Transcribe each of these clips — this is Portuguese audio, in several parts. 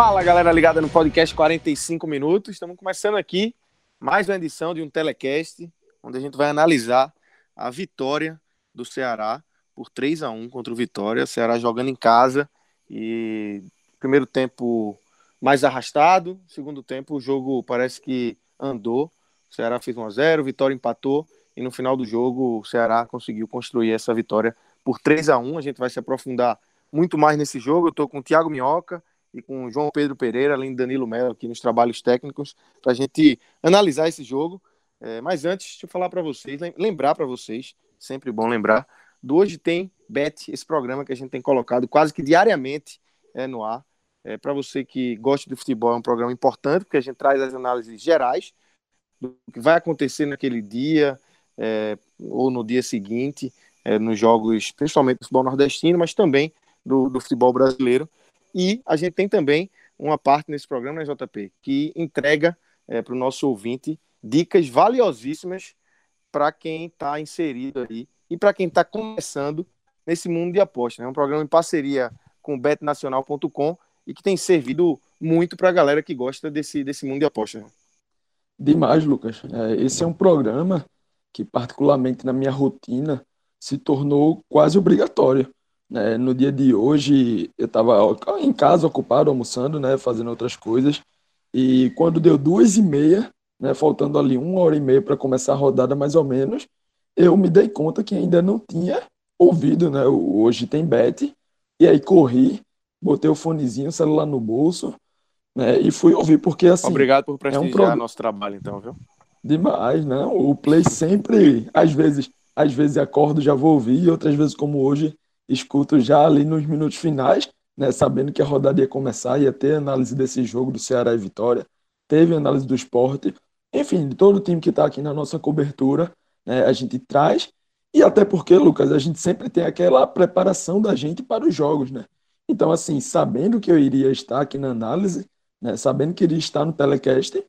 Fala galera ligada no podcast 45 minutos. Estamos começando aqui mais uma edição de um telecast onde a gente vai analisar a vitória do Ceará por 3 a 1 contra o Vitória. O Ceará jogando em casa e primeiro tempo mais arrastado, segundo tempo o jogo parece que andou. O Ceará fez 1 a 0, Vitória empatou e no final do jogo o Ceará conseguiu construir essa vitória por 3 a 1. A gente vai se aprofundar muito mais nesse jogo. Eu estou com o Thiago Minhoca, e com João Pedro Pereira, além de Danilo Melo aqui nos trabalhos técnicos, para a gente analisar esse jogo. É, mas antes, deixa eu falar para vocês, lembrar para vocês, sempre bom lembrar, do Hoje Tem Bet, esse programa que a gente tem colocado quase que diariamente é, no ar. É, para você que gosta de futebol, é um programa importante, porque a gente traz as análises gerais do que vai acontecer naquele dia é, ou no dia seguinte, é, nos jogos, principalmente do futebol nordestino, mas também do, do futebol brasileiro. E a gente tem também uma parte nesse programa, né, JP, que entrega é, para o nosso ouvinte dicas valiosíssimas para quem está inserido aí e para quem está começando nesse mundo de apostas. É né? um programa em parceria com betnacional.com e que tem servido muito para a galera que gosta desse, desse mundo de apostas. Demais, Lucas. É, esse é um programa que, particularmente na minha rotina, se tornou quase obrigatório. Né? No dia de hoje, eu estava em casa, ocupado, almoçando, né? fazendo outras coisas. E quando deu duas e meia, né? faltando ali uma hora e meia para começar a rodada, mais ou menos, eu me dei conta que ainda não tinha ouvido, né? Hoje tem bet. E aí corri, botei o fonezinho, o celular no bolso, né? E fui ouvir, porque assim. Obrigado por prestigiar é um nosso trabalho, então, viu? Demais, né? O Play sempre, às vezes, às vezes acordo, já vou ouvir, e outras vezes, como hoje, escuto já ali nos minutos finais, né, sabendo que a rodada ia começar, ia ter análise desse jogo do Ceará e Vitória, teve análise do esporte, enfim, de todo time que está aqui na nossa cobertura, né, a gente traz, e até porque, Lucas, a gente sempre tem aquela preparação da gente para os jogos, né? Então, assim, sabendo que eu iria estar aqui na análise, né, sabendo que iria estar no telecast,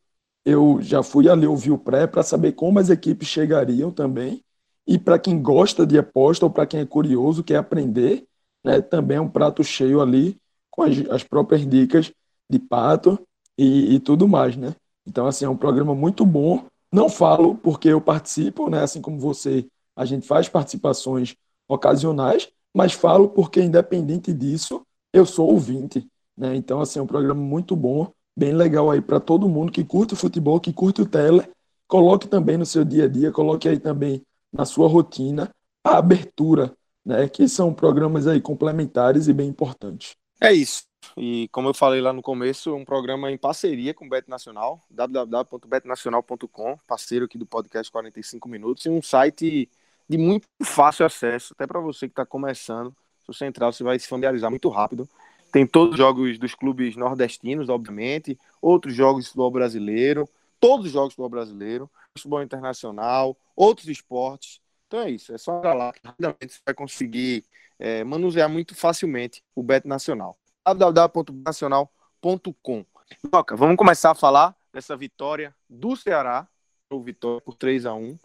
eu já fui ali ouvir o pré para saber como as equipes chegariam também e para quem gosta de aposta ou para quem é curioso, quer aprender, né, também é um prato cheio ali com as, as próprias dicas de pato e, e, tudo mais, né? Então, assim, é um programa muito bom. Não falo porque eu participo, né? Assim como você, a gente faz participações ocasionais, mas falo porque, independente disso, eu sou ouvinte, né? Então, assim, é um programa muito bom, bem legal aí para todo mundo que curte o futebol, que curte o tele. Coloque também no seu dia a dia, coloque aí também na sua rotina a abertura, né, que são programas aí complementares e bem importantes. É isso. E como eu falei lá no começo, um programa em parceria com o Bet Nacional, www.betnacional.com, parceiro aqui do podcast 45 minutos, e um site de muito fácil acesso, até para você que está começando. Se você entrar, você vai se familiarizar muito rápido. Tem todos os jogos dos clubes nordestinos, obviamente, outros jogos do futebol brasileiro, todos os jogos do futebol brasileiro, futebol internacional, outros esportes. Então é isso, é só entrar lá, rapidamente você vai conseguir é, manusear muito facilmente o Bet Nacional. www.nacional.com Toca, vamos começar a falar dessa vitória do Ceará, o Vitória por 3 a 1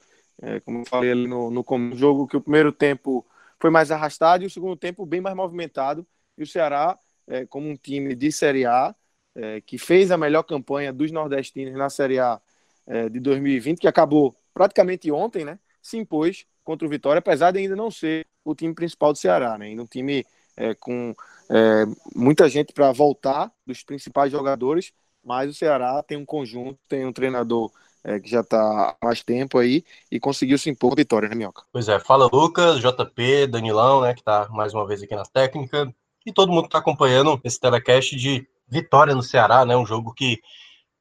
é, Como eu falei ali no, no jogo, que o primeiro tempo foi mais arrastado e o segundo tempo bem mais movimentado. E o Ceará, é, como um time de Série A, é, que fez a melhor campanha dos nordestinos na Série A é, de 2020, que acabou praticamente ontem, né? Se impôs contra o Vitória, apesar de ainda não ser o time principal do Ceará, né? Ainda um time é, com é, muita gente para voltar dos principais jogadores, mas o Ceará tem um conjunto, tem um treinador é, que já está há mais tempo aí e conseguiu se impor vitória, né, Minhoca? Pois é, fala Lucas, JP, Danilão, né, que está mais uma vez aqui na técnica, e todo mundo que está acompanhando esse telecast de vitória no Ceará, né, um jogo que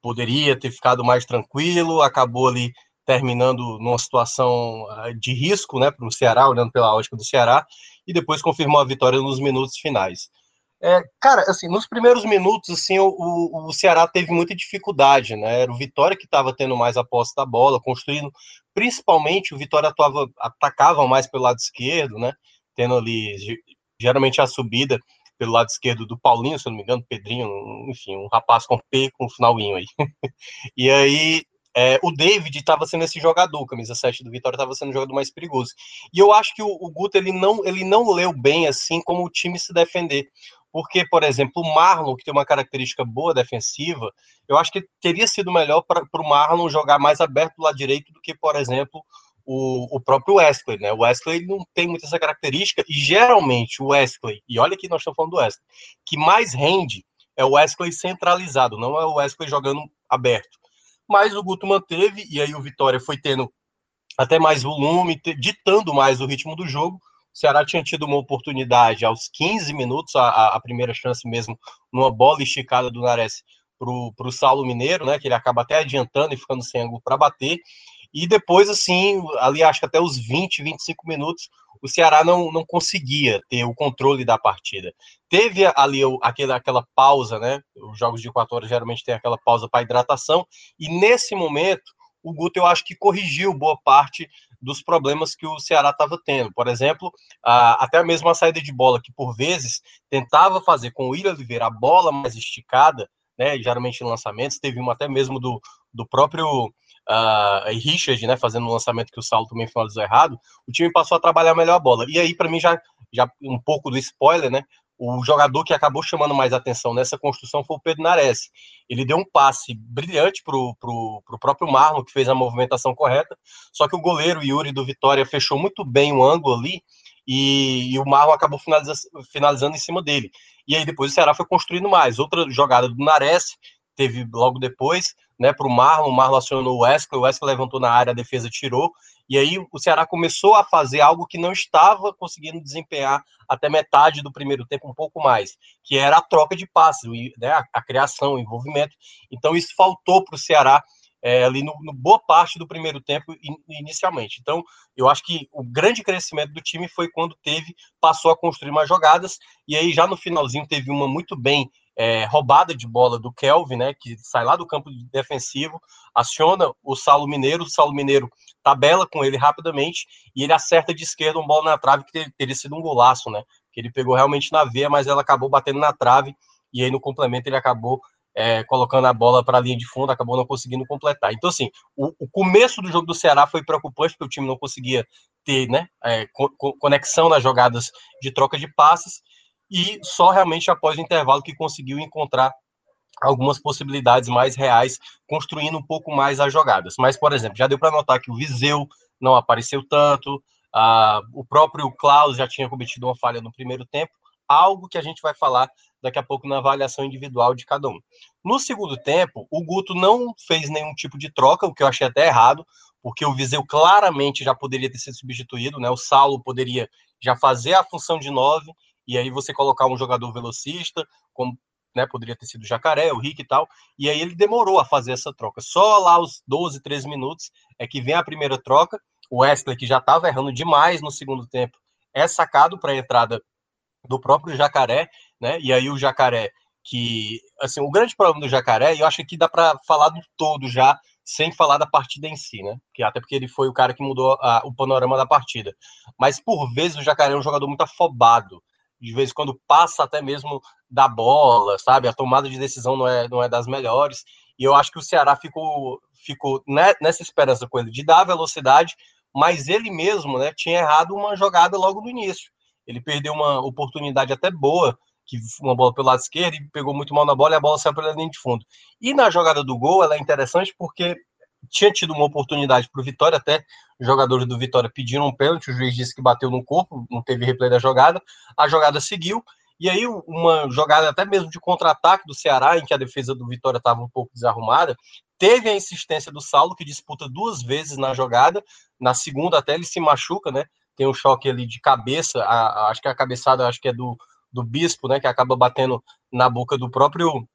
poderia ter ficado mais tranquilo, acabou ali terminando numa situação ah, de risco, né, para o Ceará, olhando pela ótica do Ceará, e depois confirmou a vitória nos minutos finais. É, cara, assim, nos primeiros minutos, assim, o, o, o, Ceará teve muita dificuldade, né? Era o Vitória que estava tendo mais a posse da bola, construindo, principalmente o Vitória atuava, atacava mais pelo lado esquerdo, né? Tendo ali, geralmente a subida pelo lado esquerdo do Paulinho, se eu não me engano, Pedrinho, enfim, um rapaz com P com finalinho aí. e aí é, o David estava sendo esse jogador, camisa 7 do Vitória estava sendo o jogador mais perigoso. E eu acho que o, o Guto ele não, ele não leu bem assim como o time se defender. Porque, por exemplo, o Marlon, que tem uma característica boa defensiva, eu acho que teria sido melhor para o Marlon jogar mais aberto do lado direito do que, por exemplo, o, o próprio Wesley, né? O Wesley não tem muita essa característica, e geralmente o Wesley, e olha que nós estamos falando do Wesley, que mais rende é o Wesley centralizado, não é o Wesley jogando aberto. Mas o Guto manteve, e aí o Vitória foi tendo até mais volume, ditando mais o ritmo do jogo, o Ceará tinha tido uma oportunidade aos 15 minutos, a, a primeira chance mesmo, numa bola esticada do Nares para o Saulo Mineiro, né? Que ele acaba até adiantando e ficando sem ângulo para bater. E depois, assim, ali acho que até os 20, 25 minutos, o Ceará não, não conseguia ter o controle da partida. Teve ali aquela, aquela pausa, né? Os jogos de 4 horas geralmente tem aquela pausa para hidratação, e nesse momento o Guto eu acho que corrigiu boa parte dos problemas que o Ceará estava tendo. Por exemplo, a, até mesmo a saída de bola, que por vezes tentava fazer com o William Oliveira a bola mais esticada, né, geralmente em lançamentos, teve uma até mesmo do, do próprio uh, Richard, né, fazendo um lançamento que o Saulo também finalizou errado, o time passou a trabalhar melhor a bola. E aí, para mim, já, já um pouco do spoiler, né, o jogador que acabou chamando mais atenção nessa construção foi o Pedro Nares. Ele deu um passe brilhante para o próprio Marlon, que fez a movimentação correta, só que o goleiro Yuri do Vitória fechou muito bem o ângulo ali, e, e o Marlon acabou finaliza, finalizando em cima dele. E aí depois o Ceará foi construindo mais. Outra jogada do Nares, teve logo depois, né, para o Marlon, o Marlon acionou o Wesley, o Wesley levantou na área, a defesa tirou, e aí o Ceará começou a fazer algo que não estava conseguindo desempenhar até metade do primeiro tempo, um pouco mais, que era a troca de passes, né, a, a criação, o envolvimento. Então isso faltou para o Ceará é, ali no, no, boa parte do primeiro tempo inicialmente. Então, eu acho que o grande crescimento do time foi quando teve, passou a construir mais jogadas, e aí já no finalzinho teve uma muito bem é, roubada de bola do Kelvin, né, que sai lá do campo defensivo, aciona o Saulo Mineiro, o Saulo Mineiro tabela com ele rapidamente e ele acerta de esquerda uma bola na trave que teria sido um golaço, né, que ele pegou realmente na veia, mas ela acabou batendo na trave e aí no complemento ele acabou é, colocando a bola para a linha de fundo, acabou não conseguindo completar. Então, assim, o, o, começo do jogo do Ceará foi preocupante, porque o time não conseguia ter né, é, co conexão nas jogadas de troca de passes, e só realmente após o intervalo que conseguiu encontrar algumas possibilidades mais reais, construindo um pouco mais as jogadas. Mas, por exemplo, já deu para notar que o Viseu não apareceu tanto, uh, o próprio Klaus já tinha cometido uma falha no primeiro tempo, algo que a gente vai falar daqui a pouco na avaliação individual de cada um. No segundo tempo, o Guto não fez nenhum tipo de troca, o que eu achei até errado, porque o Viseu claramente já poderia ter sido substituído, né? O Saulo poderia já fazer a função de nove e aí você colocar um jogador velocista, como né, poderia ter sido o Jacaré, o Rick e tal, e aí ele demorou a fazer essa troca. Só lá os 12, 13 minutos é que vem a primeira troca, o Wesley, que já estava errando demais no segundo tempo, é sacado para a entrada do próprio Jacaré, né, e aí o Jacaré, que, assim, o grande problema do Jacaré, eu acho que dá para falar do todo já, sem falar da partida em si, né? Que até porque ele foi o cara que mudou a, o panorama da partida. Mas por vezes o Jacaré é um jogador muito afobado de vez em quando passa até mesmo da bola, sabe? A tomada de decisão não é, não é das melhores. E eu acho que o Ceará ficou, ficou nessa esperança com ele de dar velocidade, mas ele mesmo né, tinha errado uma jogada logo no início. Ele perdeu uma oportunidade até boa, que uma bola pelo lado esquerdo, e pegou muito mal na bola e a bola saiu pela linha de fundo. E na jogada do gol, ela é interessante porque tinha tido uma oportunidade para o Vitória, até os jogadores do Vitória pediram um pênalti, o juiz disse que bateu no corpo, não teve replay da jogada, a jogada seguiu, E aí, uma jogada até mesmo de contra-ataque do Ceará, em que a defesa do Vitória estava um pouco desarrumada, teve a insistência do Saulo, que disputa duas vezes na jogada, na segunda até ele se machuca, né? Tem um choque ali de cabeça, a, a, acho que a cabeçada acho que é do, do Bispo, né? Que acaba batendo na boca do próprio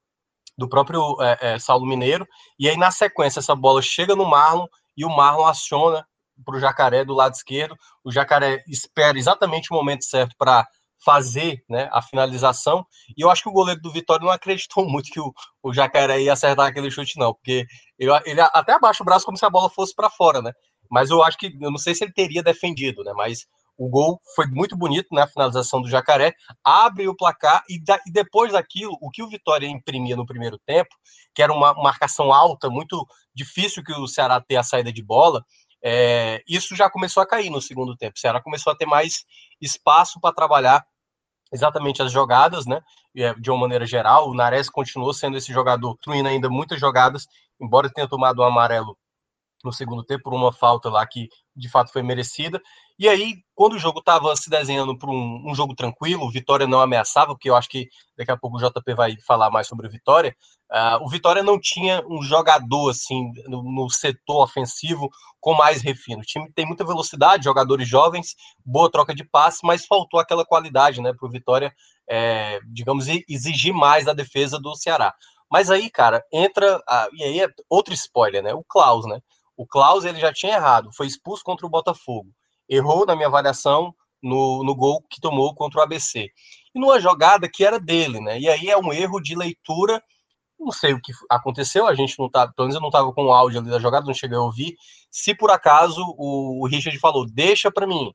do próprio é, é, Saulo Mineiro. E aí, na sequência, essa bola chega no Marlon e o Marlon aciona para o Jacaré do lado esquerdo. O Jacaré espera exatamente o momento certo para fazer né, a finalização. E eu acho que o goleiro do Vitória não acreditou muito que o, o Jacaré ia acertar aquele chute, não, porque ele, ele até abaixa o braço como se a bola fosse para fora, né? Mas eu acho que eu não sei se ele teria defendido, né? Mas o gol foi muito bonito na né, finalização do Jacaré, abre o placar e, da, e, depois daquilo, o que o Vitória imprimia no primeiro tempo, que era uma marcação alta, muito difícil que o Ceará ter a saída de bola, é, isso já começou a cair no segundo tempo. O Ceará começou a ter mais espaço para trabalhar exatamente as jogadas, né? É, de uma maneira geral, o Nares continuou sendo esse jogador, truindo ainda muitas jogadas, embora tenha tomado um amarelo no segundo tempo por uma falta lá que de fato foi merecida. E aí, quando o jogo estava se desenhando para um, um, jogo tranquilo, Vitória não ameaçava, porque eu acho que daqui a pouco o JP vai falar mais sobre o Vitória. Uh, o Vitória não tinha um jogador assim no, no, setor ofensivo com mais refino. O time tem muita velocidade, jogadores jovens, boa troca de passe, mas faltou aquela qualidade, né, para o Vitória, é, digamos, exigir mais da defesa do Ceará. Mas aí, cara, entra. Uh, e aí é outro spoiler, né? O Klaus, né? O Klaus ele já tinha errado, foi expulso contra o Botafogo. Errou na minha avaliação no, no gol que tomou contra o ABC. E numa jogada que era dele, né? E aí é um erro de leitura. Não sei o que aconteceu, a gente não tá, pelo menos eu não estava com o áudio ali da jogada, não cheguei a ouvir. Se por acaso o, o Richard falou, deixa para mim.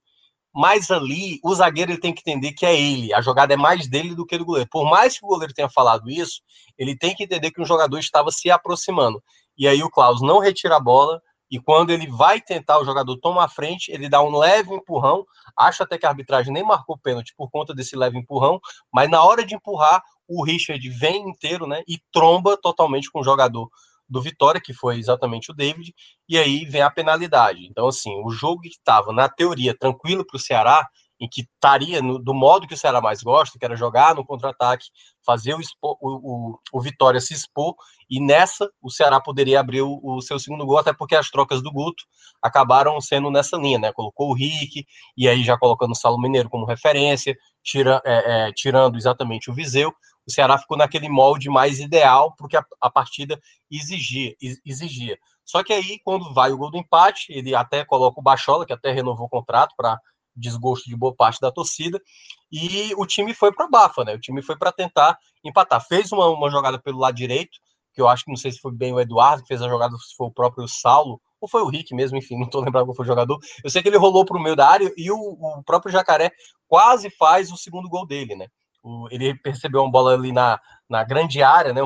Mas ali, o zagueiro ele tem que entender que é ele. A jogada é mais dele do que do goleiro. Por mais que o goleiro tenha falado isso, ele tem que entender que o jogador estava se aproximando. E aí o Klaus não retira a bola, e quando ele vai tentar, o jogador toma a frente, ele dá um leve empurrão. Acho até que a arbitragem nem marcou pênalti por conta desse leve empurrão, mas na hora de empurrar, o Richard vem inteiro, né? E tromba totalmente com o jogador do Vitória, que foi exatamente o David, e aí vem a penalidade. Então, assim, o jogo que estava, na teoria, tranquilo para o Ceará, em que estaria no, do modo que o Ceará mais gosta, que era jogar no contra-ataque, fazer o, expo, o, o, o, Vitória se expor, e nessa o Ceará poderia abrir o, o, seu segundo gol, até porque as trocas do Guto acabaram sendo nessa linha, né? Colocou o Rick, e aí já colocando o Salo Mineiro como referência, tira, é, é, tirando exatamente o Viseu, o Ceará ficou naquele molde mais ideal, porque a, a partida exigia, exigia. Só que aí, quando vai o gol do empate, ele até coloca o Bachola, que até renovou o contrato para desgosto de boa parte da torcida, e o time foi para bafa, né? O time foi para tentar empatar. Fez uma, uma jogada pelo lado direito, que eu acho que não sei se foi bem o Eduardo que fez a jogada, se foi o próprio Saulo, ou foi o Rick mesmo, enfim, não estou lembrando qual foi o jogador. Eu sei que ele rolou para o meio da área e o, o, próprio Jacaré quase faz o segundo gol dele, né? O, ele percebeu uma bola ali na, na grande área, né?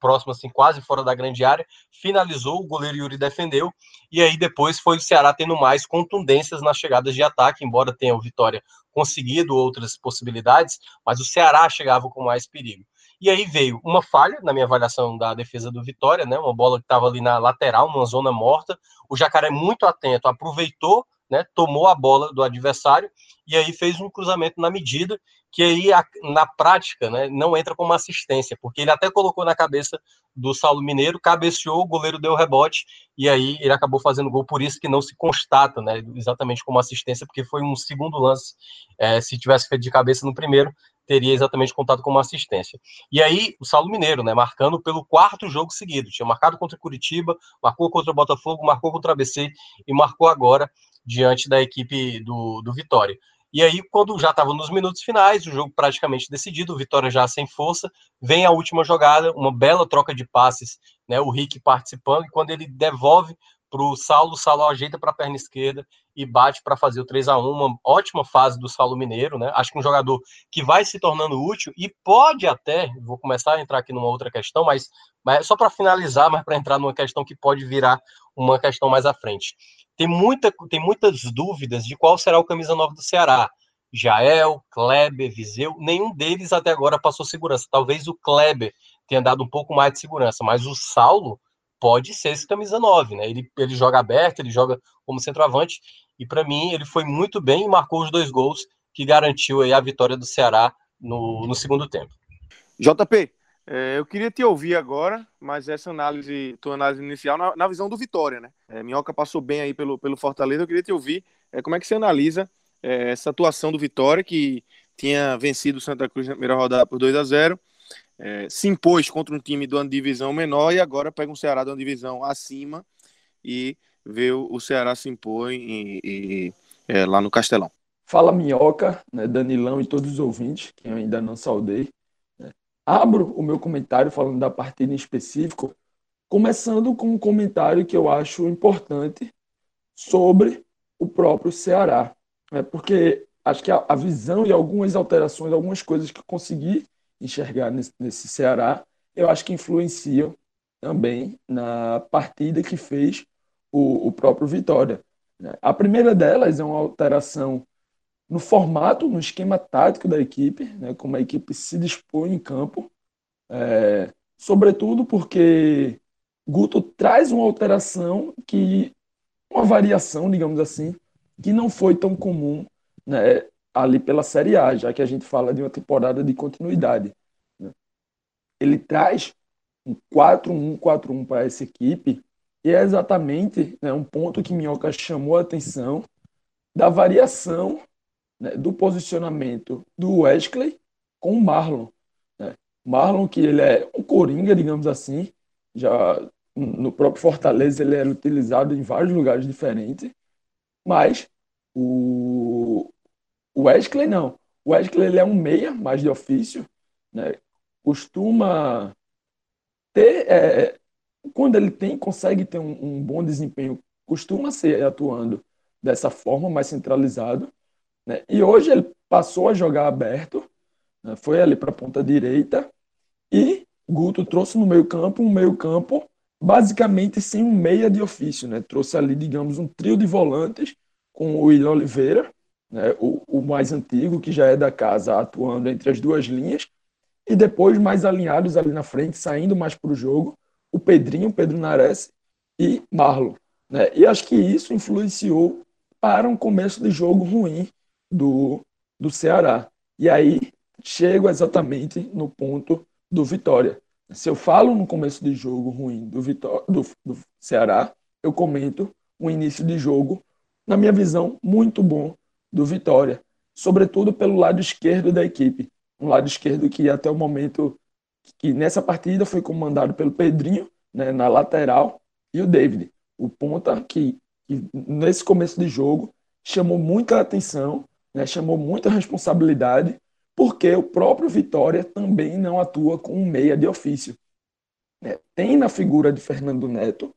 Próximo, assim, quase fora da grande área, finalizou, o goleiro Yuri defendeu, e aí depois foi o Ceará tendo mais contundências nas chegadas de ataque, embora tenha o Vitória conseguido outras possibilidades, mas o Ceará chegava com mais perigo. E aí veio uma falha na minha avaliação da defesa do Vitória, né? Uma bola que estava ali na lateral, numa zona morta. O Jacaré muito atento, aproveitou né, tomou a bola do adversário e aí fez um cruzamento na medida que aí na prática né, não entra como assistência, porque ele até colocou na cabeça do Saulo Mineiro, cabeceou, o goleiro deu rebote e aí ele acabou fazendo gol, por isso que não se constata né, exatamente como assistência, porque foi um segundo lance, é, se tivesse feito de cabeça no primeiro, teria exatamente contado como assistência. E aí, o Saulo Mineiro, né, marcando pelo quarto jogo seguido. Tinha marcado contra Curitiba, marcou contra o Botafogo, marcou contra o ABC e marcou agora diante da equipe do, do Vitória. E aí, quando já estava nos minutos finais, o jogo praticamente decidido, Vitória já sem força, vem a última jogada, uma bela troca de passes, né? O Rick participando, e quando ele devolve para o Saulo, o Saulo ajeita para a perna esquerda e bate para fazer o 3 a 1 uma ótima fase do Saulo Mineiro, né? Acho que um jogador que vai se tornando útil e pode até, vou começar a entrar aqui numa outra questão, mas, mas só para finalizar, mas para entrar numa questão que pode virar uma questão mais à frente tem, muita, tem muitas dúvidas de qual será o camisa 9 do Ceará. Jael, Kleber, Viseu, nenhum deles até agora passou segurança. Talvez o Kleber tenha dado um pouco mais de segurança, mas o Saulo pode ser esse camisa 9, né? Ele, ele joga aberto, ele joga como centroavante, e para mim ele foi muito bem e marcou os dois gols que garantiu aí a vitória do Ceará no, no segundo tempo. JP, é, eu queria te ouvir agora, mas essa análise, tua análise inicial, na, na visão do Vitória, né? É, Minhoca passou bem aí pelo, pelo Fortaleza, eu queria te ouvir é, como é que você analisa é, essa atuação do Vitória, que tinha vencido o Santa Cruz na primeira rodada por 2 a 0 é, se impôs contra um time de uma divisão menor e agora pega um Ceará de uma divisão acima e vê o, o Ceará se impor e, e, é, lá no Castelão. Fala Minhoca, né, Danilão e todos os ouvintes, que eu ainda não saudei. Abro o meu comentário falando da partida em específico, começando com um comentário que eu acho importante sobre o próprio Ceará. Né, porque acho que a, a visão e algumas alterações, algumas coisas que eu consegui enxergar nesse, nesse Ceará, eu acho que influenciam também na partida que fez o, o próprio Vitória. Né. A primeira delas é uma alteração no formato, no esquema tático da equipe, né, como a equipe se dispõe em campo, é, sobretudo porque Guto traz uma alteração que, uma variação, digamos assim, que não foi tão comum né, ali pela Série A, já que a gente fala de uma temporada de continuidade. Né. Ele traz um 4-1-4-1 para essa equipe, e é exatamente né, um ponto que Minhoca chamou a atenção da variação né, do posicionamento do Wesley com o Marlon. Né. Marlon, que ele é um coringa, digamos assim, já no próprio Fortaleza ele era utilizado em vários lugares diferentes, mas o, Wesley não. O Wesley ele é um meia, mais de ofício, né? costuma ter, é, quando ele tem, consegue ter um, um, bom desempenho, costuma ser atuando dessa forma, mais centralizado. Né? E hoje ele passou a jogar aberto, né? foi ali para a ponta direita, e Guto trouxe no meio campo um meio campo basicamente sem um meia de ofício, né? trouxe ali, digamos, um trio de volantes com o William Oliveira, né? o, o mais antigo, que já é da casa, atuando entre as duas linhas, e depois mais alinhados ali na frente, saindo mais para o jogo, o Pedrinho, Pedro Nares e Marlon. Né? E acho que isso influenciou para um começo de jogo ruim do, do Ceará. E aí chego exatamente no ponto do Vitória. Se eu falo no começo de jogo ruim do, Vitória, do, do Ceará, eu comento um início de jogo, na minha visão, muito bom do Vitória, sobretudo pelo lado esquerdo da equipe. Um lado esquerdo que até o momento que nessa partida foi comandado pelo Pedrinho, né, na lateral, e o David, o ponta que, que nesse começo de jogo chamou muita atenção né, chamou muita responsabilidade, porque o próprio Vitória também não atua com um meia de ofício. É, tem na figura de Fernando Neto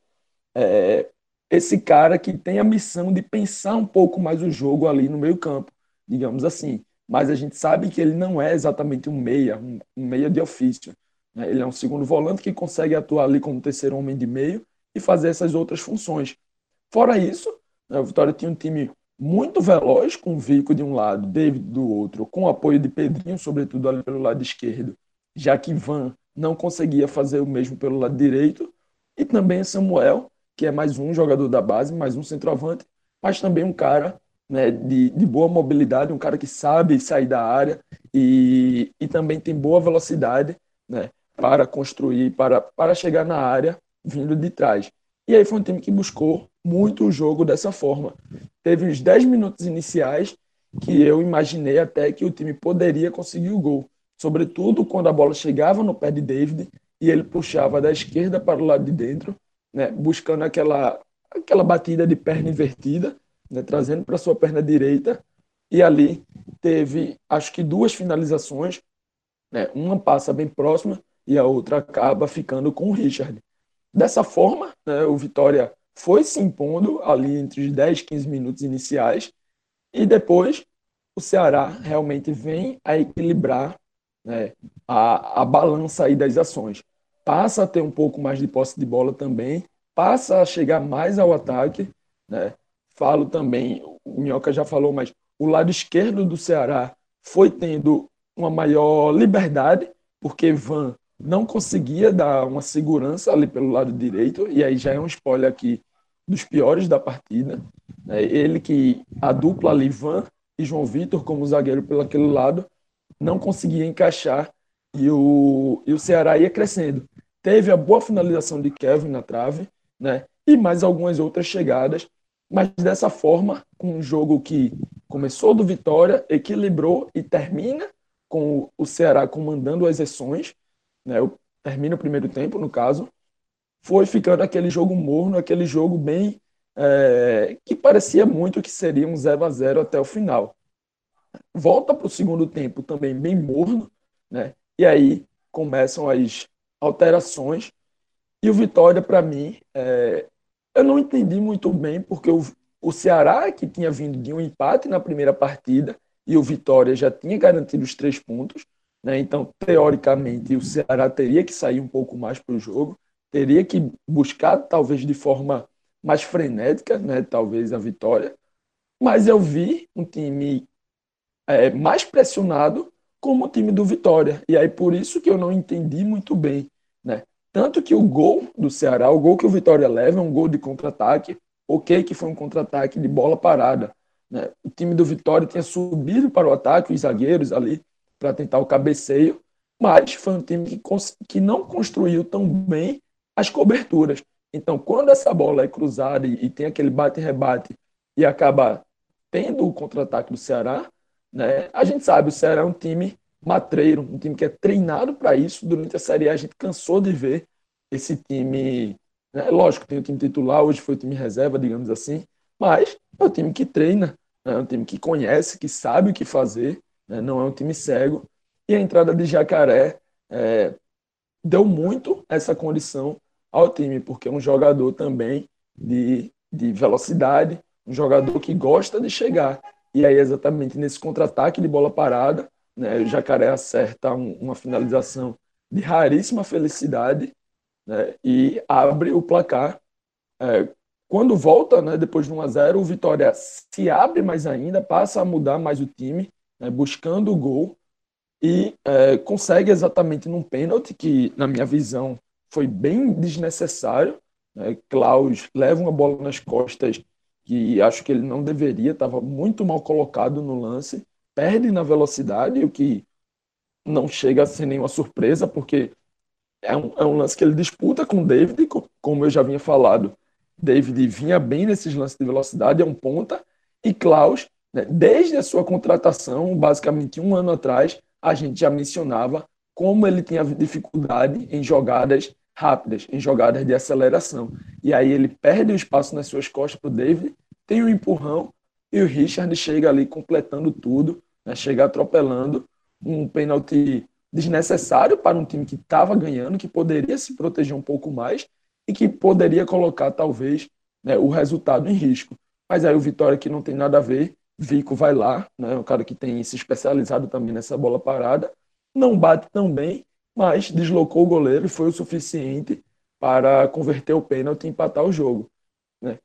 é, esse cara que tem a missão de pensar um pouco mais o jogo ali no meio campo, digamos assim. Mas a gente sabe que ele não é exatamente um meia, um, um meia de ofício. Né? Ele é um segundo volante que consegue atuar ali como terceiro homem de meio e fazer essas outras funções. Fora isso, né, o Vitória tinha um time muito veloz, com o Vico de um lado, David do outro, com o apoio de Pedrinho, sobretudo ali pelo lado esquerdo, já que Van não conseguia fazer o mesmo pelo lado direito, e também Samuel, que é mais um jogador da base, mais um centroavante, mas também um cara né, de, de boa mobilidade, um cara que sabe sair da área e, e também tem boa velocidade né, para construir, para, para chegar na área vindo de trás. E aí foi um time que buscou muito o jogo dessa forma. Teve uns 10 minutos iniciais que eu imaginei até que o time poderia conseguir o gol, sobretudo quando a bola chegava no pé de David e ele puxava da esquerda para o lado de dentro, né, buscando aquela aquela batida de perna invertida, né, trazendo para sua perna direita e ali teve acho que duas finalizações, né, uma passa bem próxima e a outra acaba ficando com o Richard. Dessa forma, né, o Vitória foi se impondo ali entre os 10 e 15 minutos iniciais e depois o Ceará realmente vem a equilibrar né, a, a balança aí das ações. Passa a ter um pouco mais de posse de bola também, passa a chegar mais ao ataque. Né? Falo também, o Minhoca já falou, mas o lado esquerdo do Ceará foi tendo uma maior liberdade, porque Van não conseguia dar uma segurança ali pelo lado direito, e aí já é um spoiler aqui dos piores da partida. Né? Ele que a dupla ali, Van e João Vitor como zagueiro pelo aquele lado, não conseguia encaixar e o, e o Ceará ia crescendo. Teve a boa finalização de Kevin na trave, né? E mais algumas outras chegadas, mas dessa forma, com um jogo que começou do Vitória, equilibrou e termina com o Ceará comandando as exceções, né? Termina o primeiro tempo, no caso, foi ficando aquele jogo morno, aquele jogo bem é, que parecia muito que seria um 0 a 0 até o final. Volta para o segundo tempo também bem morno, né? E aí começam as alterações. E o Vitória, para mim, é, eu não entendi muito bem, porque o, o Ceará, que tinha vindo de um empate na primeira partida, e o Vitória já tinha garantido os três pontos, né? então, teoricamente, o Ceará teria que sair um pouco mais para o jogo, teria que buscar, talvez de forma mais frenética, né? talvez a vitória. Mas eu vi um time é, mais pressionado como o time do Vitória. E aí por isso que eu não entendi muito bem. Né? Tanto que o gol do Ceará, o gol que o Vitória leva, é um gol de contra-ataque. Ok, que foi um contra-ataque de bola parada. Né? O time do Vitória tinha subido para o ataque, os zagueiros ali, para tentar o cabeceio, mas foi um time que, que não construiu tão bem as coberturas. Então, quando essa bola é cruzada e, e tem aquele bate-rebate e acaba tendo o contra-ataque do Ceará, né, a gente sabe, o Ceará é um time matreiro, um time que é treinado para isso. Durante a Série A, a gente cansou de ver esse time. Né, lógico, tem o time titular, hoje foi o time reserva, digamos assim, mas é um time que treina, né, é um time que conhece, que sabe o que fazer, né, não é um time cego. E a entrada de Jacaré é, deu muito essa condição ao time, porque é um jogador também de, de velocidade, um jogador que gosta de chegar. E aí, exatamente nesse contra-ataque de bola parada, né, o Jacaré acerta um, uma finalização de raríssima felicidade né, e abre o placar. É, quando volta, né, depois de 1 a 0 o Vitória se abre mais ainda, passa a mudar mais o time, né, buscando o gol e é, consegue exatamente num pênalti que, na minha visão, foi bem desnecessário. Né? Klaus leva uma bola nas costas que acho que ele não deveria, estava muito mal colocado no lance, perde na velocidade, o que não chega a ser nenhuma surpresa, porque é um, é um lance que ele disputa com o David, como eu já vinha falado. David vinha bem nesses lances de velocidade, é um ponta, e Klaus, né, desde a sua contratação, basicamente um ano atrás, a gente já mencionava como ele tinha dificuldade em jogadas rápidas, em jogadas de aceleração. E aí ele perde o espaço nas suas costas para o David, tem o um empurrão e o Richard chega ali completando tudo, né, chega atropelando um pênalti desnecessário para um time que estava ganhando, que poderia se proteger um pouco mais e que poderia colocar talvez né, o resultado em risco. Mas aí o Vitória que não tem nada a ver, Vico vai lá, né, um cara que tem se especializado também nessa bola parada, não bate tão bem mas deslocou o goleiro e foi o suficiente para converter o pênalti e empatar o jogo. Né?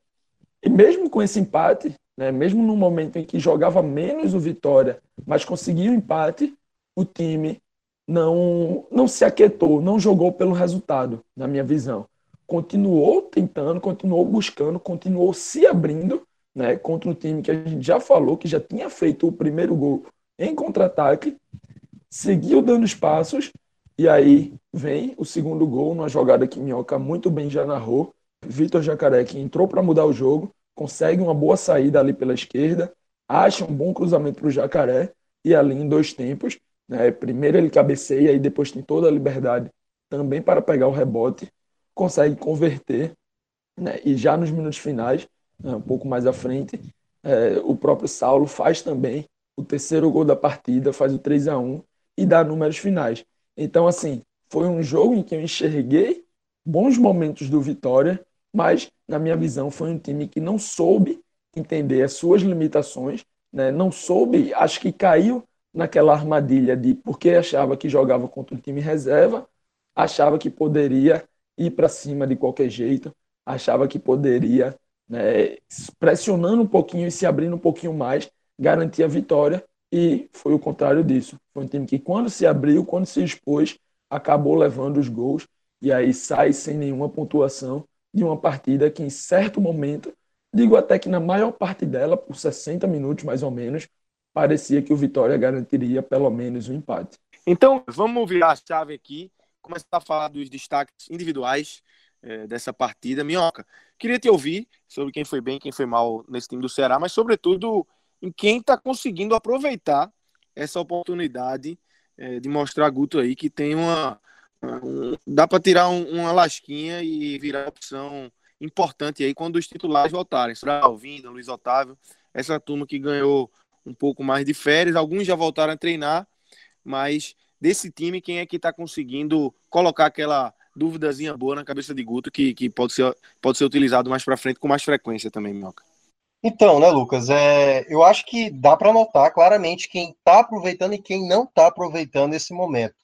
E mesmo com esse empate, né, mesmo no momento em que jogava menos o Vitória, mas conseguiu o empate, o time não, não se aquietou, não jogou pelo resultado, na minha visão. Continuou tentando, continuou buscando, continuou se abrindo né, contra um time que a gente já falou que já tinha feito o primeiro gol em contra-ataque, seguiu dando espaços e aí vem o segundo gol, numa jogada que Minhoca muito bem já narrou. Vitor Jacaré, que entrou para mudar o jogo, consegue uma boa saída ali pela esquerda, acha um bom cruzamento para o Jacaré, e ali em dois tempos, né, primeiro ele cabeceia e depois tem toda a liberdade também para pegar o rebote, consegue converter, né, e já nos minutos finais, né, um pouco mais à frente, é, o próprio Saulo faz também o terceiro gol da partida, faz o 3 a 1 e dá números finais. Então, assim, foi um jogo em que eu enxerguei bons momentos do Vitória, mas, na minha visão, foi um time que não soube entender as suas limitações, né? não soube, acho que caiu naquela armadilha de porque achava que jogava contra um time reserva, achava que poderia ir para cima de qualquer jeito, achava que poderia, né, pressionando um pouquinho e se abrindo um pouquinho mais, garantir a vitória, e foi o contrário disso. Foi um time que, quando se abriu, quando se expôs, acabou levando os gols e aí sai sem nenhuma pontuação de uma partida que, em certo momento, digo até que na maior parte dela, por 60 minutos mais ou menos, parecia que o Vitória garantiria pelo menos o um empate. Então, vamos virar a chave aqui, começar a falar dos destaques individuais é, dessa partida. Minhoca, queria te ouvir sobre quem foi bem, quem foi mal nesse time do Ceará, mas sobretudo em quem está conseguindo aproveitar essa oportunidade é, de mostrar a Guto aí que tem uma. Um, dá para tirar um, uma lasquinha e virar opção importante aí quando os titulares voltarem. Alvinda, Luiz Otávio, essa turma que ganhou um pouco mais de férias, alguns já voltaram a treinar, mas desse time, quem é que está conseguindo colocar aquela duvidazinha boa na cabeça de Guto que, que pode, ser, pode ser utilizado mais para frente com mais frequência também, Minhoca? Então, né, Lucas, é, eu acho que dá para notar claramente quem está aproveitando e quem não está aproveitando esse momento.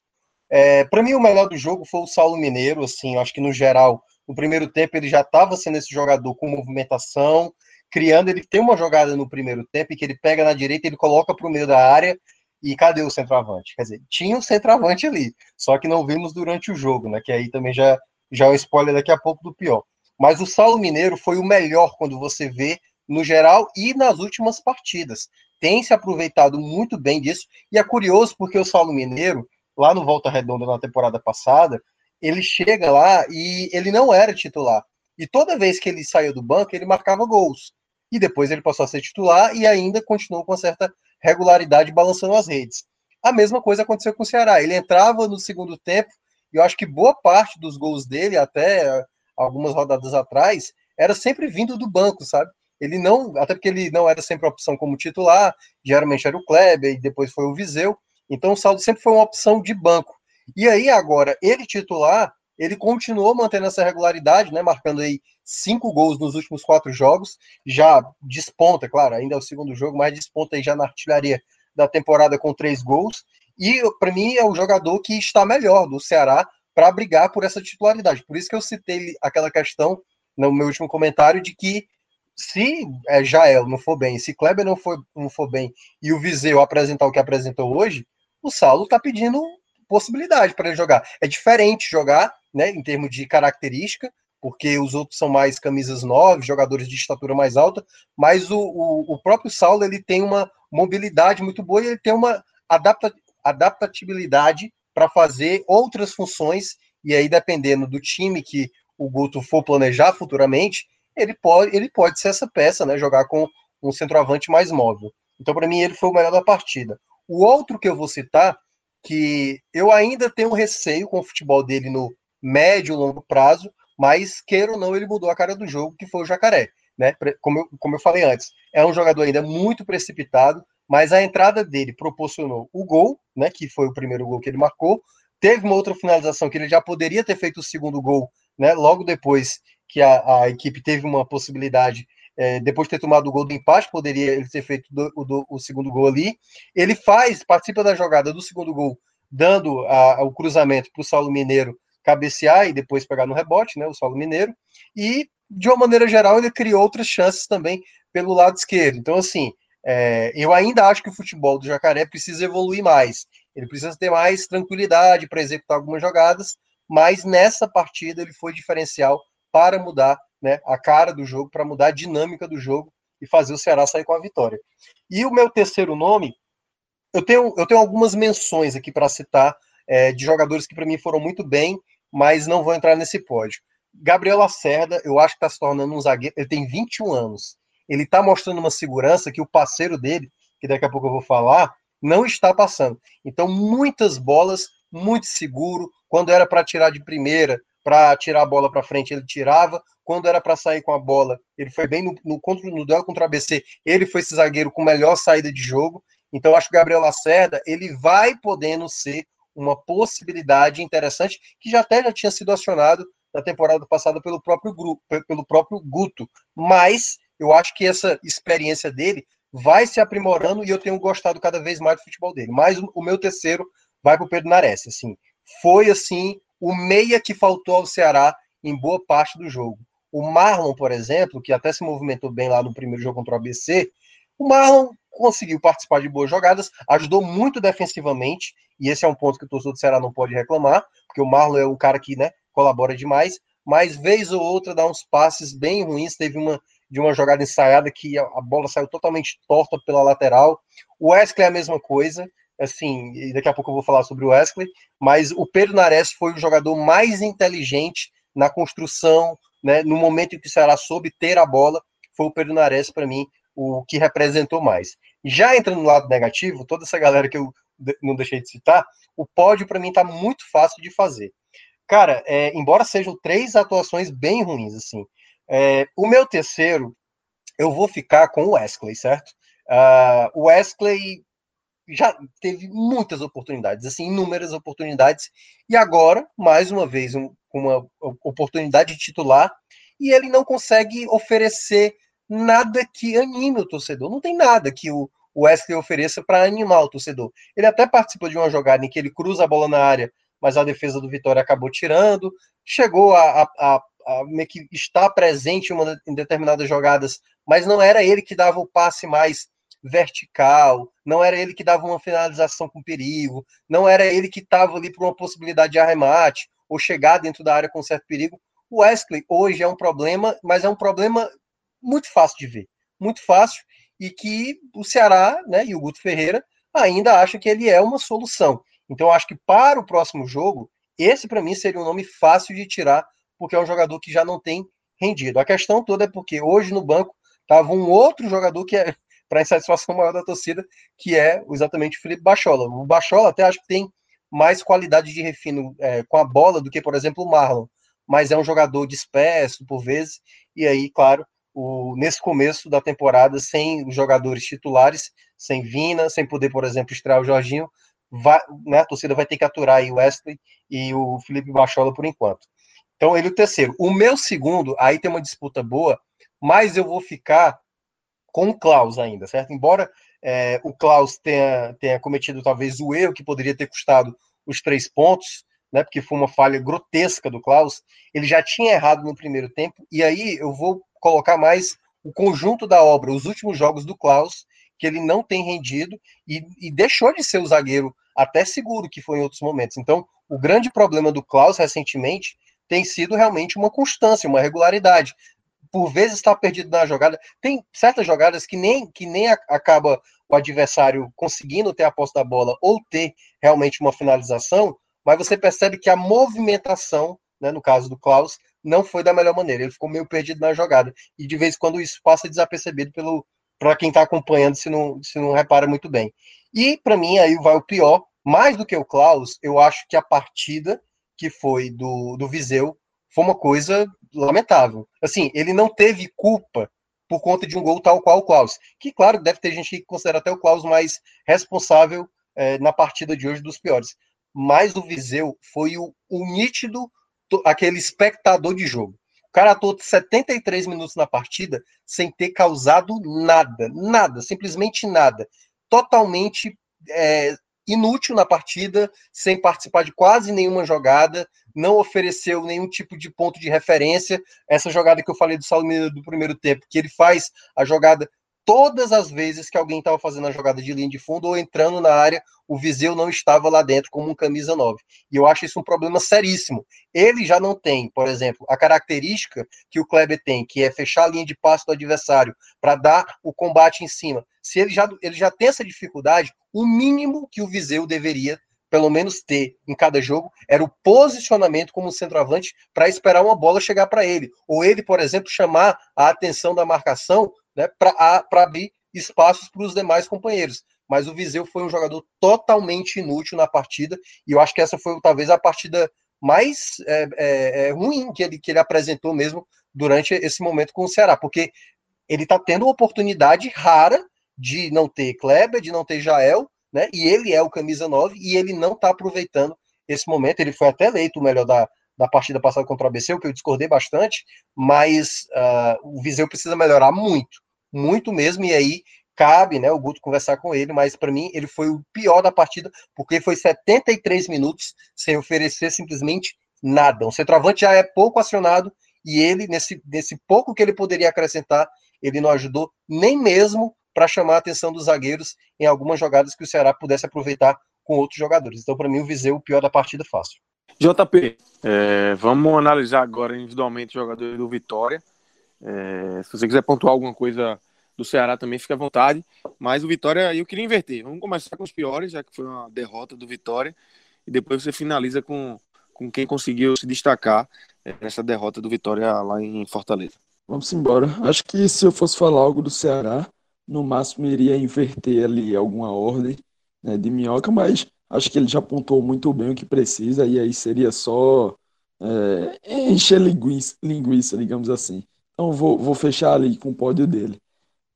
É, para mim, o melhor do jogo foi o Saulo Mineiro, assim, eu acho que no geral, no primeiro tempo ele já estava sendo esse jogador com movimentação, criando, ele tem uma jogada no primeiro tempo que ele pega na direita, ele coloca para o meio da área e cadê o centroavante? Quer dizer, tinha um centroavante ali, só que não vimos durante o jogo, né? Que aí também já, já é um spoiler daqui a pouco do pior. Mas o Saulo Mineiro foi o melhor quando você vê no geral e nas últimas partidas. Tem se aproveitado muito bem disso, e é curioso porque o Saulo Mineiro, lá no Volta Redonda na temporada passada, ele chega lá e ele não era titular. E toda vez que ele saiu do banco, ele marcava gols. E depois ele passou a ser titular e ainda continuou com certa regularidade balançando as redes. A mesma coisa aconteceu com o Ceará. Ele entrava no segundo tempo, e eu acho que boa parte dos gols dele, até algumas rodadas atrás, era sempre vindo do banco, sabe? Ele não, até porque ele não era sempre opção como titular, geralmente era o Kleber e depois foi o Viseu. Então o Saldo sempre foi uma opção de banco. E aí agora, ele titular, ele continuou mantendo essa regularidade, né, marcando aí cinco gols nos últimos quatro jogos, já desponta, claro, ainda é o segundo jogo, mas desponta aí já na artilharia da temporada com três gols. E para mim é o jogador que está melhor do Ceará para brigar por essa titularidade. Por isso que eu citei aquela questão no meu último comentário de que se é, Jael não for bem, se Kleber não for, não for bem e o Viseu apresentar o que apresentou hoje, o Saulo está pedindo possibilidade para ele jogar. É diferente jogar, né, em termos de característica, porque os outros são mais camisas nove, jogadores de estatura mais alta, mas o, o, o próprio Saulo ele tem uma mobilidade muito boa e ele tem uma adapta, adaptabilidade para fazer outras funções, e aí dependendo do time que o Guto for planejar futuramente, ele pode, ele pode ser essa peça, né? Jogar com um centroavante mais móvel. Então, para mim, ele foi o melhor da partida. O outro que eu vou citar, que eu ainda tenho receio com o futebol dele no médio longo prazo, mas queira ou não, ele mudou a cara do jogo, que foi o Jacaré. Né? Como, eu, como eu falei antes, é um jogador ainda muito precipitado, mas a entrada dele proporcionou o gol, né? Que foi o primeiro gol que ele marcou. Teve uma outra finalização que ele já poderia ter feito o segundo gol, né? Logo depois que a, a equipe teve uma possibilidade, é, depois de ter tomado o gol do empate, poderia ele ter feito do, do, o segundo gol ali. Ele faz, participa da jogada do segundo gol, dando a, o cruzamento para o Saulo Mineiro cabecear e depois pegar no rebote, né? O Saulo Mineiro. E, de uma maneira geral, ele criou outras chances também pelo lado esquerdo. Então, assim, é, eu ainda acho que o futebol do Jacaré precisa evoluir mais. Ele precisa ter mais tranquilidade para executar algumas jogadas, mas nessa partida ele foi diferencial para mudar né, a cara do jogo, para mudar a dinâmica do jogo e fazer o Ceará sair com a vitória. E o meu terceiro nome, eu tenho, eu tenho algumas menções aqui para citar é, de jogadores que para mim foram muito bem, mas não vão entrar nesse pódio. Gabriel Lacerda, eu acho que está se tornando um zagueiro, ele tem 21 anos. Ele está mostrando uma segurança que o parceiro dele, que daqui a pouco eu vou falar, não está passando. Então, muitas bolas, muito seguro. Quando era para tirar de primeira, para tirar a bola para frente, ele tirava. Quando era para sair com a bola, ele foi bem no, no, contra, no duelo contra o ABC, ele foi esse zagueiro com melhor saída de jogo. Então, acho que o Gabriel Lacerda, ele vai podendo ser uma possibilidade interessante, que já até já tinha sido acionado na temporada passada pelo próprio grupo, pelo próprio Guto. Mas eu acho que essa experiência dele vai se aprimorando e eu tenho gostado cada vez mais do futebol dele. Mas o, meu terceiro vai para o Pedro Nares. Assim, foi assim o meia que faltou ao Ceará em boa parte do jogo. O Marlon, por exemplo, que até se movimentou bem lá no primeiro jogo contra o ABC, o Marlon conseguiu participar de boas jogadas, ajudou muito defensivamente, e esse é um ponto que o torcedor do Ceará não pode reclamar, porque o Marlon é um cara que né, colabora demais, mas vez ou outra dá uns passes bem ruins. Teve uma de uma jogada ensaiada que a, bola saiu totalmente torta pela lateral. O Wesley é a mesma coisa, assim, daqui a pouco eu vou falar sobre o Wesley, mas o Pedro Nares foi o jogador mais inteligente na construção, né, no momento em que o Ceará soube ter a bola, foi o Pedro Nares, para mim, o que representou mais. Já entrando no lado negativo, toda essa galera que eu não deixei de citar, o pódio para mim está muito fácil de fazer. Cara, é, embora sejam três atuações bem ruins, assim, é, o meu terceiro, eu vou ficar com o Wesley, certo? Uh, o Wesley já teve muitas oportunidades, assim, inúmeras oportunidades, e agora, mais uma vez, um, uma oportunidade de titular, e ele não consegue oferecer nada que anime o torcedor. Não tem nada que o Wesley ofereça para animar o torcedor. Ele até participou de uma jogada em que ele cruza a bola na área, mas a defesa do Vitória acabou tirando. Chegou a, a, a, a meio que estar presente uma, em determinadas jogadas, mas não era ele que dava o passe mais vertical, não era ele que dava uma finalização com perigo, não era ele que estava ali para uma possibilidade de arremate ou chegar dentro da área com certo perigo. O Wesley hoje é um problema, mas é um problema muito fácil de ver, muito fácil, e que o Ceará né, e o Guto Ferreira ainda acham que ele é uma solução. Então, acho que para o próximo jogo, esse para mim seria um nome fácil de tirar, porque é um jogador que já não tem rendido. A questão toda é porque hoje no banco estava um outro jogador que é para insatisfação maior da torcida, que é exatamente o Felipe Bachola. O Bachola até acho que tem mais qualidade de refino é, com a bola do que, por exemplo, o Marlon, mas é um jogador disperso por vezes, e aí, claro, o, nesse começo da temporada, sem os jogadores titulares, sem Vina, sem poder, por exemplo, estrear o Jorginho, vai, né, a torcida vai ter que aturar aí o Wesley e o Felipe Bachola por enquanto. Então, ele é o terceiro. O meu segundo, aí tem uma disputa boa, mas eu vou ficar com o Klaus ainda, certo? Embora é, o Klaus tenha, tenha cometido talvez o erro que poderia ter custado os três pontos, né? Porque foi uma falha grotesca do Klaus. Ele já tinha errado no primeiro tempo, e aí eu vou colocar mais o conjunto da obra, os últimos jogos do Klaus, que ele não tem rendido e, e deixou de ser o zagueiro até seguro que foi em outros momentos. Então, o grande problema do Klaus recentemente tem sido realmente uma constância, uma regularidade por vezes está perdido na jogada. Tem certas jogadas que nem, que nem acaba o adversário conseguindo ter a posse da bola ou ter realmente uma finalização, mas você percebe que a movimentação, né, no caso do Klaus, não foi da melhor maneira. Ele ficou meio perdido na jogada. E de vez em quando isso passa desapercebido pelo para quem está acompanhando, se não, se não repara muito bem. E para mim aí vai o pior, mais do que o Klaus, eu acho que a partida que foi do, do Viseu foi uma coisa lamentável. Assim, ele não teve culpa por conta de um gol tal qual o Klaus. Que, claro, deve ter gente que considera até o Klaus mais responsável é, na partida de hoje dos piores. Mas o Viseu foi o, o nítido, aquele espectador de jogo. O cara atuou 73 minutos na partida sem ter causado nada, nada, simplesmente nada. Totalmente é, inútil na partida, sem participar de quase nenhuma jogada, não ofereceu nenhum tipo de ponto de referência. Essa jogada que eu falei do Salomino do primeiro tempo, que ele faz a jogada todas as vezes que alguém estava fazendo a jogada de linha de fundo ou entrando na área, o Viseu não estava lá dentro como um camisa 9. E eu acho isso um problema seríssimo. Ele já não tem, por exemplo, a característica que o Kleber tem, que é fechar a linha de passe do adversário para dar o combate em cima. Se ele já, ele já tem essa dificuldade, o mínimo que o Viseu deveria pelo menos ter em cada jogo era o posicionamento como centroavante para esperar uma bola chegar para ele. Ou ele, por exemplo, chamar a atenção da marcação né, para abrir espaços para os demais companheiros. Mas o Viseu foi um jogador totalmente inútil na partida, e eu acho que essa foi talvez a partida mais é, é, é, ruim que ele, que ele apresentou mesmo durante esse momento com o Ceará, porque ele está tendo uma oportunidade rara de não ter Kleber, de não ter Jael, né? E ele é o camisa 9 e ele não está aproveitando esse momento. Ele foi até eleito o melhor da, da partida passada contra o ABC, o que eu discordei bastante, mas uh, o Viseu precisa melhorar muito muito mesmo, e aí cabe, né, o Guto conversar com ele, mas para mim ele foi o pior da partida, porque foi 73 minutos sem oferecer simplesmente nada. Um centroavante já é pouco acionado e ele, nesse, nesse pouco que ele poderia acrescentar, ele não ajudou nem mesmo para chamar a atenção dos zagueiros em algumas jogadas que o Ceará pudesse aproveitar com outros jogadores. Então, para mim, o Viseu, o pior da partida, fácil. JP, é, vamos analisar agora individualmente o jogador do Vitória. É, se você quiser pontuar alguma coisa do Ceará também, fica à vontade. Mas o Vitória, eu queria inverter. Vamos começar com os piores, já que foi uma derrota do Vitória. E depois você finaliza com, com quem conseguiu se destacar é, nessa derrota do Vitória lá em Fortaleza. Vamos embora. Acho que se eu fosse falar algo do Ceará, no máximo iria inverter ali alguma ordem né, de minhoca, mas acho que ele já apontou muito bem o que precisa, e aí seria só é, encher linguiça, linguiça, digamos assim. Então vou, vou fechar ali com o pódio dele.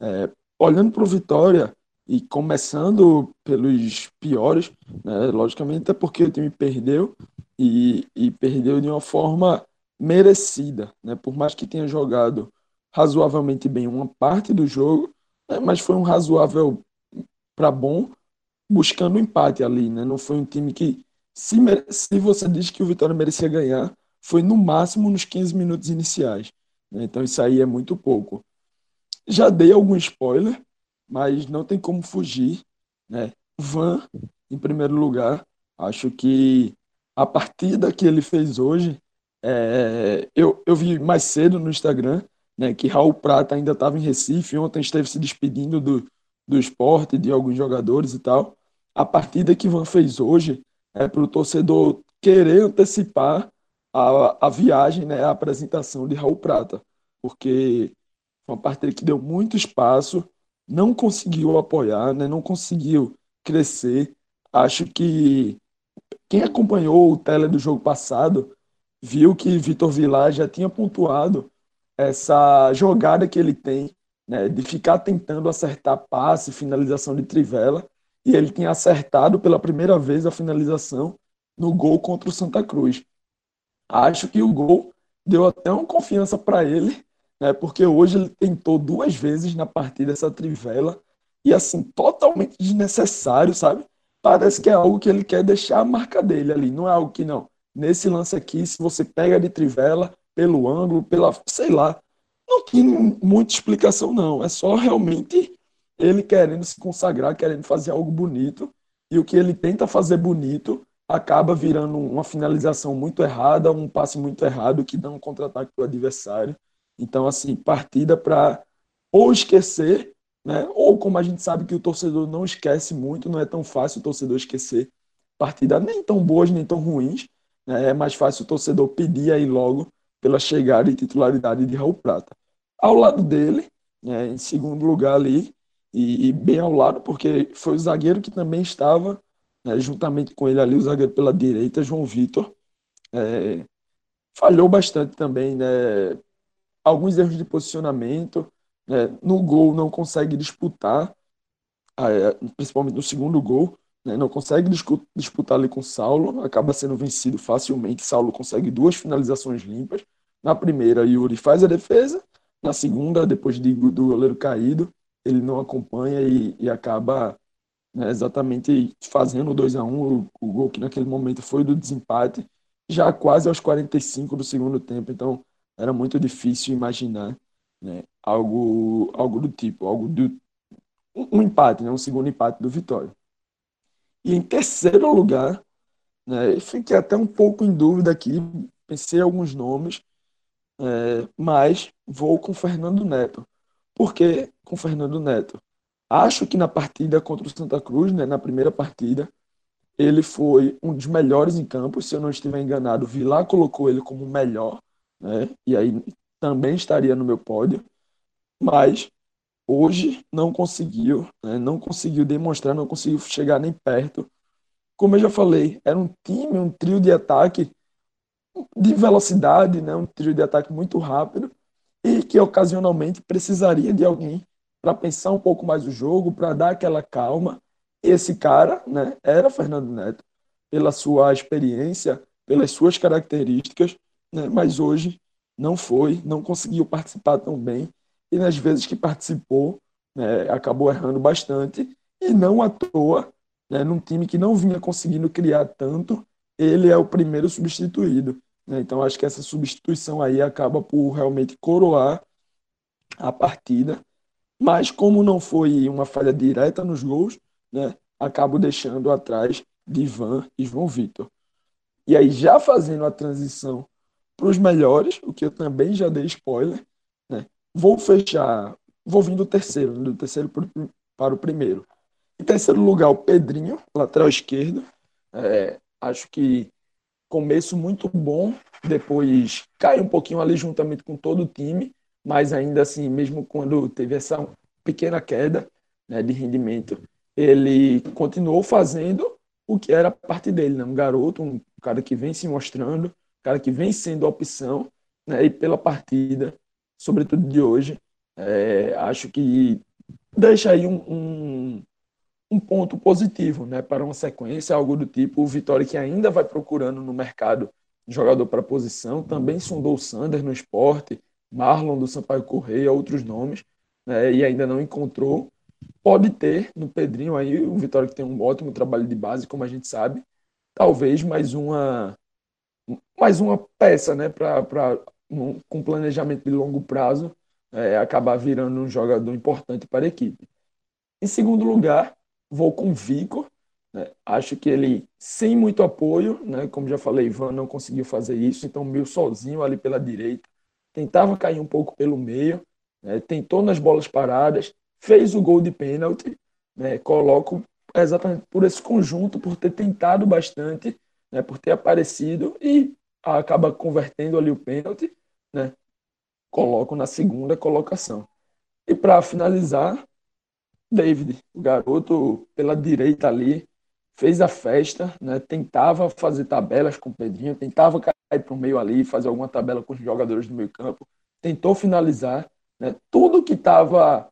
É, olhando para o Vitória e começando pelos piores, né, logicamente é porque o time perdeu e, e perdeu de uma forma merecida, né, por mais que tenha jogado razoavelmente bem uma parte do jogo, né, mas foi um razoável para bom, buscando um empate ali, né? Não foi um time que se, se você diz que o Vitória merecia ganhar, foi no máximo nos 15 minutos iniciais. Né? Então isso aí é muito pouco. Já dei algum spoiler, mas não tem como fugir. Né? Van, em primeiro lugar, acho que a partida que ele fez hoje, é, eu, eu vi mais cedo no Instagram né, que Raul Prata ainda estava em Recife, ontem esteve se despedindo do, do esporte, de alguns jogadores e tal. A partida que Van fez hoje é para o torcedor querer antecipar a, a viagem, né, a apresentação de Raul Prata, porque uma partida que deu muito espaço, não conseguiu apoiar, né, não conseguiu crescer. Acho que quem acompanhou o tele do jogo passado viu que Vitor Vilar já tinha pontuado essa jogada que ele tem, né, de ficar tentando acertar passe, finalização de trivela, e ele tinha acertado pela primeira vez a finalização no gol contra o Santa Cruz. Acho que o gol deu até uma confiança para ele, né, porque hoje ele tentou duas vezes na partida essa trivela, e assim, totalmente desnecessário, sabe? Parece que é algo que ele quer deixar a marca dele ali, não é algo que não. Nesse lance aqui, se você pega de trivela, pelo ângulo, pela, sei lá. Não tem muita explicação, não. É só realmente ele querendo se consagrar, querendo fazer algo bonito. E o que ele tenta fazer bonito acaba virando uma finalização muito errada, um passe muito errado que dá um contra-ataque para o adversário. Então, assim, partida para ou esquecer, né? ou como a gente sabe que o torcedor não esquece muito, não é tão fácil o torcedor esquecer partida nem tão boas nem tão ruins. Né? É mais fácil o torcedor pedir aí logo pela chegada e titularidade de Raul Prata. Ao lado dele, né, em segundo lugar ali, e, e, bem ao lado, porque foi o zagueiro que também estava, né, juntamente com ele ali, o zagueiro pela direita, João Vitor. É, falhou bastante também, né, alguns erros de posicionamento, né, no gol não consegue disputar, é, principalmente no segundo gol, né, não consegue disputar ali com Saulo, acaba sendo vencido facilmente. Saulo consegue duas finalizações limpas. Na primeira, Yuri faz a defesa. Na segunda, depois de, do goleiro caído, ele não acompanha e, e acaba né, exatamente fazendo o 2 a 1 o, o gol que naquele momento foi do desempate, já quase aos 45 do segundo tempo. Então, era muito difícil imaginar né, algo, algo do tipo, algo do, um empate, né, um segundo empate do Vitória. E em terceiro lugar, né, fiquei até um pouco em dúvida aqui, pensei alguns nomes, é, mas vou com Fernando Neto. Por que com Fernando Neto? Acho que na partida contra o Santa Cruz, né, na primeira partida, ele foi um dos melhores em campo. Se eu não estiver enganado, Vilar colocou ele como melhor, né, e aí também estaria no meu pódio. Mas hoje não conseguiu, né? não conseguiu demonstrar, não conseguiu chegar nem perto. Como eu já falei, era um time, um trio de ataque de velocidade, né? um trio de ataque muito rápido e que ocasionalmente precisaria de alguém para pensar um pouco mais o jogo, para dar aquela calma. Esse cara né, era Fernando Neto, pela sua experiência, pelas suas características, né, mas hoje não foi, não conseguiu participar tão bem e nas vezes que participou, né, acabou errando bastante, e não à toa, né, num time que não vinha conseguindo criar tanto, ele é o primeiro substituído. Né? Então acho que essa substituição aí acaba por realmente coroar a partida, mas como não foi uma falha direta nos gols, né, acabo deixando atrás de Ivan e João Vitor. E aí, já fazendo a transição para os melhores, o que eu também já dei spoiler, né? vou fechar, vou vir do terceiro, do terceiro para o primeiro. Em terceiro lugar, o Pedrinho, lateral esquerdo. É, acho que começo muito bom, depois cai um pouquinho ali juntamente com todo o time, mas ainda assim, mesmo quando teve essa pequena queda né, de rendimento, ele continuou fazendo o que era parte dele, né? um garoto, um cara que vem se mostrando, um cara que vem sendo opção, né? e pela partida, sobretudo de hoje, é, acho que deixa aí um, um, um, ponto positivo né? para uma sequência, algo do tipo, o Vitória que ainda vai procurando no mercado jogador para posição, também sondou o Sander no esporte, Marlon do Sampaio Correia, outros nomes, né? e ainda não encontrou, pode ter no Pedrinho aí, o Vitória que tem um ótimo trabalho de base, como a gente sabe, talvez mais uma mais uma peça, né, para com planejamento de longo prazo é, acabar virando um jogador importante para a equipe. Em segundo lugar, vou com Vico. Né? Acho que ele, sem muito apoio, né? como já falei, Ivan não conseguiu fazer isso, então meio sozinho ali pela direita. Tentava cair um pouco pelo meio, né? tentou nas bolas paradas, fez o gol de pênalti, né? Coloco exatamente por esse conjunto, por ter tentado bastante, né? Por ter aparecido e acaba convertendo ali o pênalti, né? Coloco na segunda colocação. E para finalizar, David, o garoto pela direita ali, fez a festa, né? tentava fazer tabelas com o Pedrinho, tentava para o meio ali, fazer alguma tabela com os jogadores do meio campo, tentou finalizar, né? tudo que estava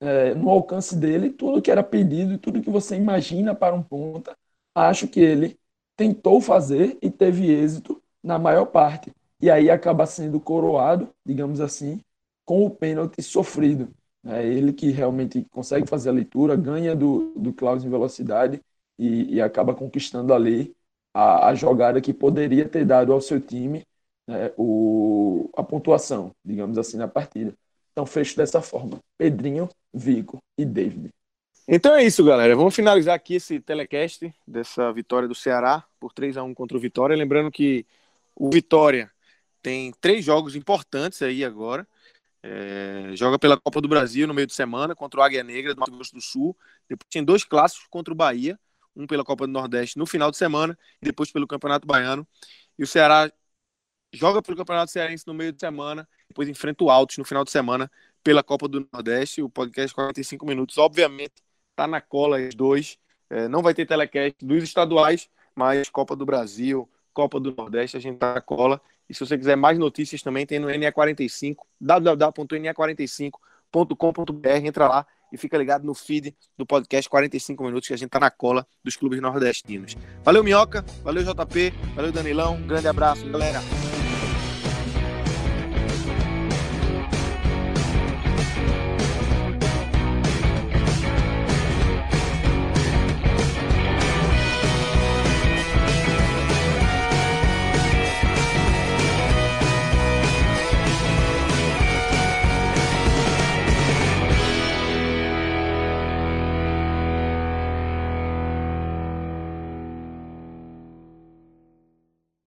é, no alcance dele tudo que era pedido e tudo que você imagina para um ponta. Acho que ele tentou fazer e teve êxito na maior parte. E aí acaba sendo coroado, digamos assim, com o pênalti sofrido. É ele que realmente consegue fazer a leitura, ganha do, do Klaus em velocidade e, e acaba conquistando ali a, a, jogada que poderia ter dado ao seu time né, o, a pontuação, digamos assim, na partida. Então fecho dessa forma. Pedrinho, Vico e David. Então é isso, galera. Vamos finalizar aqui esse telecast dessa vitória do Ceará por 3 a 1 contra o Vitória. Lembrando que o Vitória tem três jogos importantes aí agora. É, joga pela Copa do Brasil no meio de semana contra o Águia Negra do Mato Grosso do Sul. Depois tem dois clássicos contra o Bahia, um pela Copa do Nordeste no final de semana e depois pelo Campeonato Baiano. E o Ceará joga pelo Campeonato Cearense no meio de semana, depois enfrenta o Altos no final de semana pela Copa do Nordeste. O podcast 45 minutos, obviamente, tá na cola os dois. É, não vai ter telecast dos estaduais, mas Copa do Brasil, Copa do Nordeste, a gente tá na cola. E se você quiser mais notícias também, tem no NE45, www.ne45.com.br. Entra lá e fica ligado no feed do podcast 45 minutos que a gente tá na cola dos clubes nordestinos. Valeu, Minhoca. Valeu, JP. Valeu, Danilão. Um grande abraço, galera.